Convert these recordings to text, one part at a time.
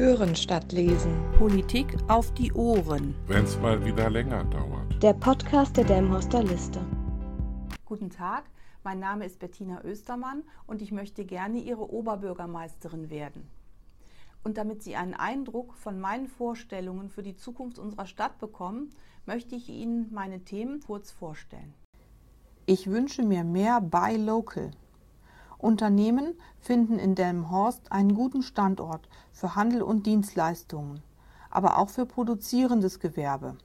Hören statt lesen. Politik auf die Ohren. Wenn es mal wieder länger dauert. Der Podcast der Delmhorster Liste. Guten Tag, mein Name ist Bettina Östermann und ich möchte gerne Ihre Oberbürgermeisterin werden. Und damit Sie einen Eindruck von meinen Vorstellungen für die Zukunft unserer Stadt bekommen, möchte ich Ihnen meine Themen kurz vorstellen. Ich wünsche mir mehr Buy Local. Unternehmen finden in Delmenhorst einen guten Standort für Handel und Dienstleistungen, aber auch für produzierendes Gewerbe.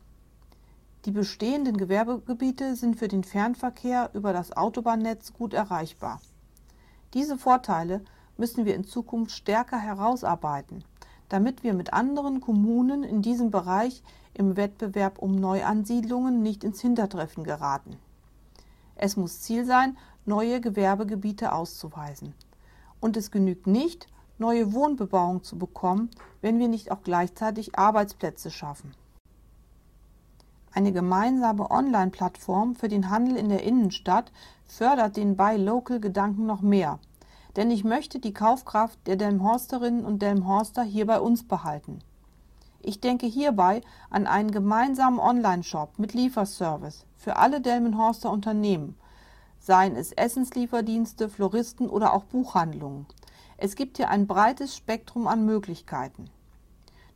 Die bestehenden Gewerbegebiete sind für den Fernverkehr über das Autobahnnetz gut erreichbar. Diese Vorteile müssen wir in Zukunft stärker herausarbeiten, damit wir mit anderen Kommunen in diesem Bereich im Wettbewerb um Neuansiedlungen nicht ins Hintertreffen geraten. Es muss Ziel sein, neue Gewerbegebiete auszuweisen. Und es genügt nicht, neue Wohnbebauung zu bekommen, wenn wir nicht auch gleichzeitig Arbeitsplätze schaffen. Eine gemeinsame Online-Plattform für den Handel in der Innenstadt fördert den Buy-Local-Gedanken noch mehr. Denn ich möchte die Kaufkraft der Delmhorsterinnen und Delmhorster hier bei uns behalten. Ich denke hierbei an einen gemeinsamen Online-Shop mit Lieferservice für alle Delmenhorster Unternehmen, seien es Essenslieferdienste, Floristen oder auch Buchhandlungen. Es gibt hier ein breites Spektrum an Möglichkeiten.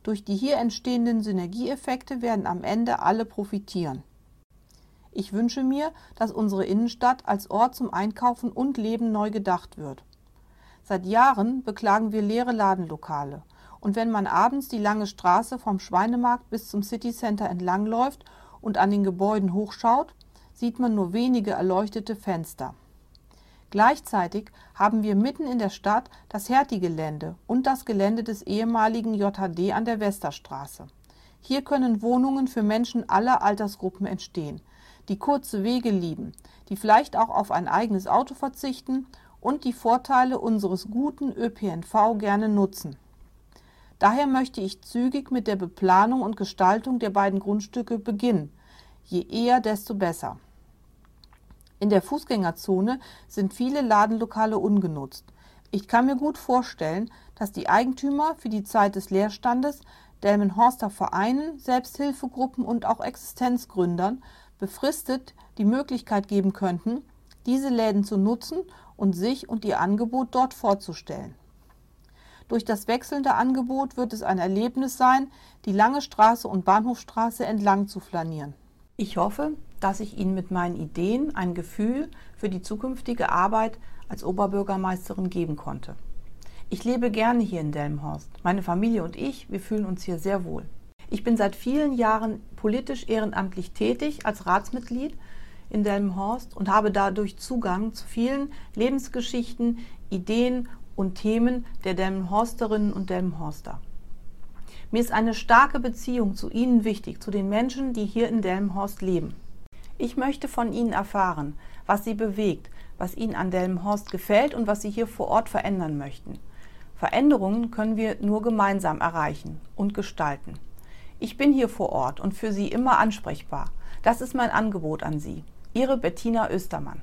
Durch die hier entstehenden Synergieeffekte werden am Ende alle profitieren. Ich wünsche mir, dass unsere Innenstadt als Ort zum Einkaufen und Leben neu gedacht wird. Seit Jahren beklagen wir leere Ladenlokale. Und wenn man abends die lange Straße vom Schweinemarkt bis zum City Center entlangläuft und an den Gebäuden hochschaut, sieht man nur wenige erleuchtete Fenster. Gleichzeitig haben wir mitten in der Stadt das Hertie-Gelände und das Gelände des ehemaligen JHD an der Westerstraße. Hier können Wohnungen für Menschen aller Altersgruppen entstehen, die kurze Wege lieben, die vielleicht auch auf ein eigenes Auto verzichten und die Vorteile unseres guten ÖPNV gerne nutzen. Daher möchte ich zügig mit der Beplanung und Gestaltung der beiden Grundstücke beginnen. Je eher, desto besser. In der Fußgängerzone sind viele Ladenlokale ungenutzt. Ich kann mir gut vorstellen, dass die Eigentümer für die Zeit des Leerstandes Delmenhorster Vereinen, Selbsthilfegruppen und auch Existenzgründern befristet die Möglichkeit geben könnten, diese Läden zu nutzen und sich und ihr Angebot dort vorzustellen. Durch das wechselnde Angebot wird es ein Erlebnis sein, die Lange Straße und Bahnhofstraße entlang zu flanieren. Ich hoffe, dass ich Ihnen mit meinen Ideen ein Gefühl für die zukünftige Arbeit als Oberbürgermeisterin geben konnte. Ich lebe gerne hier in Delmenhorst. Meine Familie und ich, wir fühlen uns hier sehr wohl. Ich bin seit vielen Jahren politisch ehrenamtlich tätig als Ratsmitglied in Delmenhorst und habe dadurch Zugang zu vielen Lebensgeschichten, Ideen und Themen der Delmenhorsterinnen und Delmenhorster. Mir ist eine starke Beziehung zu Ihnen wichtig, zu den Menschen, die hier in Delmenhorst leben. Ich möchte von Ihnen erfahren, was Sie bewegt, was Ihnen an Delmenhorst gefällt und was Sie hier vor Ort verändern möchten. Veränderungen können wir nur gemeinsam erreichen und gestalten. Ich bin hier vor Ort und für Sie immer ansprechbar. Das ist mein Angebot an Sie. Ihre Bettina Östermann.